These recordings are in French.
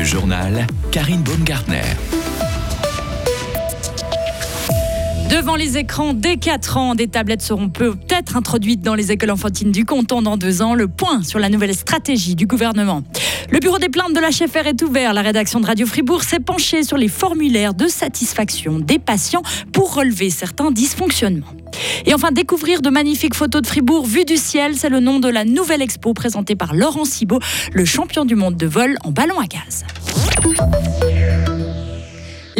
Le journal Karine Baumgartner. Devant les écrans dès 4 ans, des tablettes seront peut-être introduites dans les écoles enfantines du canton dans deux ans. Le point sur la nouvelle stratégie du gouvernement. Le bureau des plaintes de la HFR est ouvert. La rédaction de Radio Fribourg s'est penchée sur les formulaires de satisfaction des patients pour relever certains dysfonctionnements. Et enfin, découvrir de magnifiques photos de Fribourg vues du ciel, c'est le nom de la nouvelle expo présentée par Laurent Cibot, le champion du monde de vol en ballon à gaz.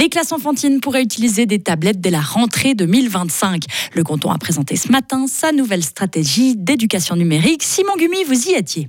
Les classes enfantines pourraient utiliser des tablettes dès la rentrée 2025. Le canton a présenté ce matin sa nouvelle stratégie d'éducation numérique. Simon Gumi, vous y étiez.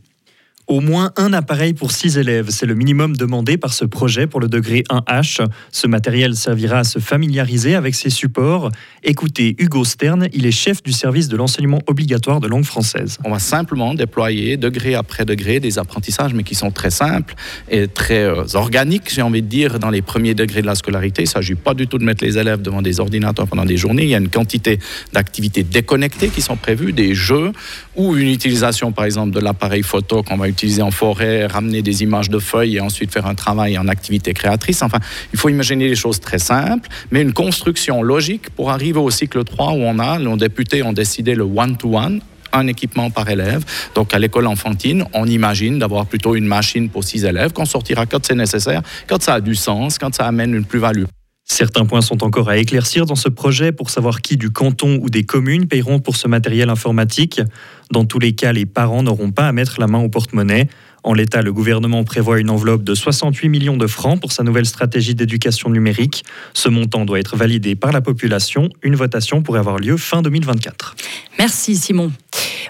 Au moins un appareil pour six élèves, c'est le minimum demandé par ce projet pour le degré 1H. Ce matériel servira à se familiariser avec ses supports. Écoutez Hugo Stern, il est chef du service de l'enseignement obligatoire de langue française. On va simplement déployer degré après degré des apprentissages, mais qui sont très simples et très euh, organiques, j'ai envie de dire, dans les premiers degrés de la scolarité. Il ne s'agit pas du tout de mettre les élèves devant des ordinateurs pendant des journées. Il y a une quantité d'activités déconnectées qui sont prévues, des jeux ou une utilisation, par exemple, de l'appareil photo qu'on va utiliser utiliser en forêt, ramener des images de feuilles et ensuite faire un travail en activité créatrice. Enfin, il faut imaginer les choses très simples, mais une construction logique pour arriver au cycle 3 où on a, nos députés ont décidé le one-to-one, un équipement par élève. Donc à l'école enfantine, on imagine d'avoir plutôt une machine pour six élèves qu'on sortira quand c'est nécessaire, quand ça a du sens, quand ça amène une plus-value. Certains points sont encore à éclaircir dans ce projet pour savoir qui du canton ou des communes paieront pour ce matériel informatique. Dans tous les cas, les parents n'auront pas à mettre la main au porte-monnaie. En l'état, le gouvernement prévoit une enveloppe de 68 millions de francs pour sa nouvelle stratégie d'éducation numérique. Ce montant doit être validé par la population. Une votation pourrait avoir lieu fin 2024. Merci Simon.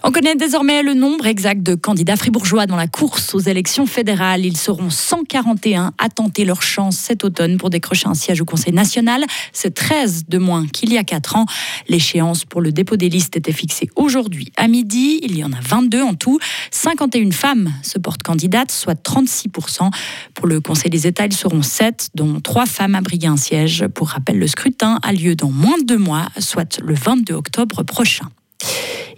On connaît désormais le nombre exact de candidats fribourgeois dans la course aux élections fédérales. Ils seront 141 à tenter leur chance cet automne pour décrocher un siège au Conseil national. C'est 13 de moins qu'il y a 4 ans. L'échéance pour le dépôt des listes était fixée aujourd'hui à midi. Il y en a 22 en tout. 51 femmes se portent candidates, soit 36%. Pour le Conseil des États, ils seront 7, dont 3 femmes à briguer un siège. Pour rappel, le scrutin a lieu dans moins de deux mois, soit le 22 octobre prochain.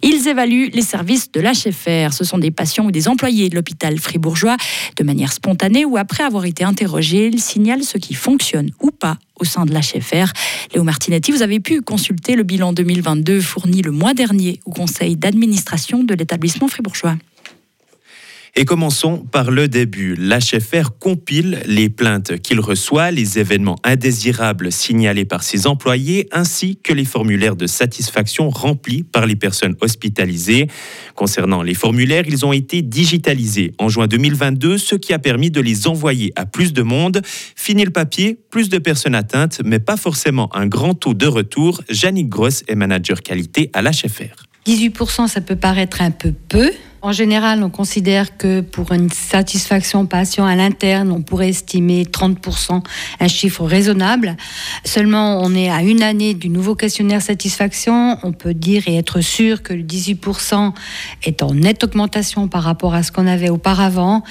Ils évaluent les services de l'HFR. Ce sont des patients ou des employés de l'hôpital fribourgeois. De manière spontanée ou après avoir été interrogés, ils signalent ce qui fonctionne ou pas au sein de l'HFR. Léo Martinetti, vous avez pu consulter le bilan 2022 fourni le mois dernier au conseil d'administration de l'établissement fribourgeois. Et commençons par le début. L'HFR compile les plaintes qu'il reçoit, les événements indésirables signalés par ses employés, ainsi que les formulaires de satisfaction remplis par les personnes hospitalisées. Concernant les formulaires, ils ont été digitalisés en juin 2022, ce qui a permis de les envoyer à plus de monde. Fini le papier, plus de personnes atteintes, mais pas forcément un grand taux de retour. Jannick Gross est manager qualité à l'HFR. 18%, ça peut paraître un peu peu. En général, on considère que pour une satisfaction patient à l'interne, on pourrait estimer 30%, un chiffre raisonnable. Seulement, on est à une année du nouveau questionnaire satisfaction. On peut dire et être sûr que le 18% est en nette augmentation par rapport à ce qu'on avait auparavant.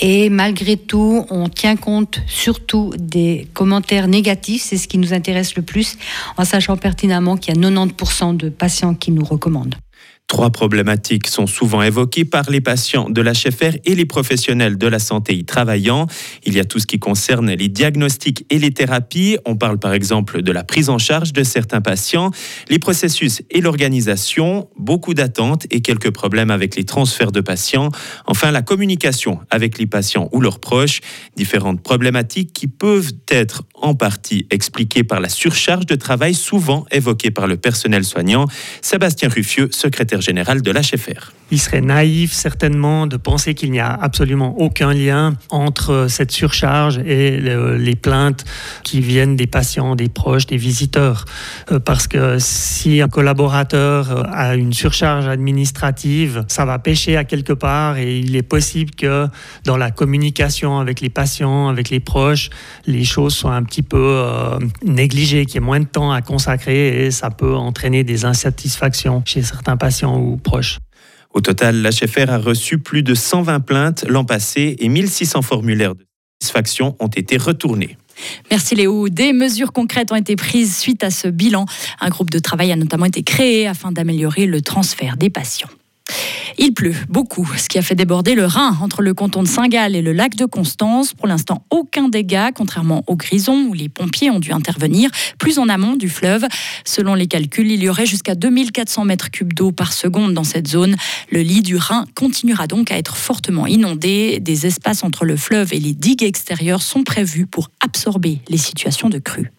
Et malgré tout, on tient compte surtout des commentaires négatifs. C'est ce qui nous intéresse le plus, en sachant pertinemment qu'il y a 90% de patients qui nous recommandent. Trois problématiques sont souvent évoquées par les patients de l'HFR et les professionnels de la santé y travaillant. Il y a tout ce qui concerne les diagnostics et les thérapies. On parle par exemple de la prise en charge de certains patients, les processus et l'organisation, beaucoup d'attentes et quelques problèmes avec les transferts de patients. Enfin, la communication avec les patients ou leurs proches. Différentes problématiques qui peuvent être en partie expliquées par la surcharge de travail souvent évoquée par le personnel soignant. Sébastien Ruffieux, secrétaire général de l'HFR. Il serait naïf certainement de penser qu'il n'y a absolument aucun lien entre cette surcharge et les plaintes qui viennent des patients, des proches, des visiteurs. Euh, parce que si un collaborateur euh, a une surcharge administrative, ça va pêcher à quelque part et il est possible que dans la communication avec les patients, avec les proches, les choses soient un petit peu euh, négligées, qu'il y ait moins de temps à consacrer et ça peut entraîner des insatisfactions chez certains patients ou proches. Au total, l'HFR a reçu plus de 120 plaintes l'an passé et 1600 formulaires de satisfaction ont été retournés. Merci Léo. Des mesures concrètes ont été prises suite à ce bilan. Un groupe de travail a notamment été créé afin d'améliorer le transfert des patients. Il pleut beaucoup, ce qui a fait déborder le Rhin entre le canton de Saint-Gall et le lac de Constance. Pour l'instant, aucun dégât, contrairement au Grison où les pompiers ont dû intervenir plus en amont du fleuve. Selon les calculs, il y aurait jusqu'à 2400 mètres cubes d'eau par seconde dans cette zone. Le lit du Rhin continuera donc à être fortement inondé. Des espaces entre le fleuve et les digues extérieures sont prévus pour absorber les situations de crue.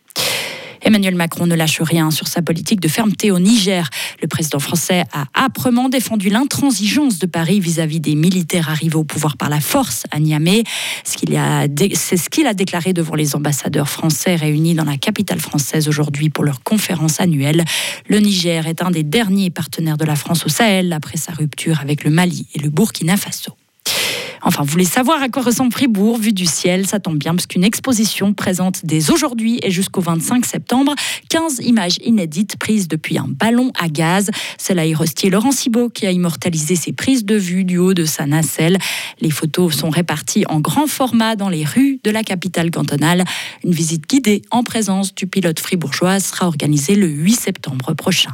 Emmanuel Macron ne lâche rien sur sa politique de fermeté au Niger. Le président français a âprement défendu l'intransigeance de Paris vis-à-vis des militaires arrivés au pouvoir par la force à Niamey. C'est ce qu'il a déclaré devant les ambassadeurs français réunis dans la capitale française aujourd'hui pour leur conférence annuelle. Le Niger est un des derniers partenaires de la France au Sahel après sa rupture avec le Mali et le Burkina Faso. Enfin, vous voulez savoir à quoi ressemble Fribourg vu du ciel Ça tombe bien parce qu'une exposition présente dès aujourd'hui et jusqu'au 25 septembre 15 images inédites prises depuis un ballon à gaz. C'est l'aérostier Laurent Cibot qui a immortalisé ses prises de vue du haut de sa nacelle. Les photos sont réparties en grand format dans les rues de la capitale cantonale. Une visite guidée en présence du pilote fribourgeois sera organisée le 8 septembre prochain.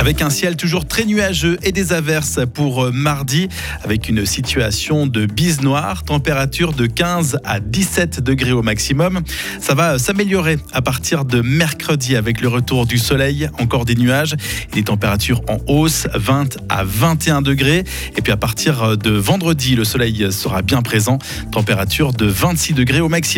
Avec un ciel toujours très nuageux et des averses pour euh, mardi, avec une situation de bise noire, température de 15 à 17 degrés au maximum. Ça va s'améliorer à partir de mercredi avec le retour du soleil, encore des nuages, et des températures en hausse, 20 à 21 degrés. Et puis à partir de vendredi, le soleil sera bien présent, température de 26 degrés au maximum.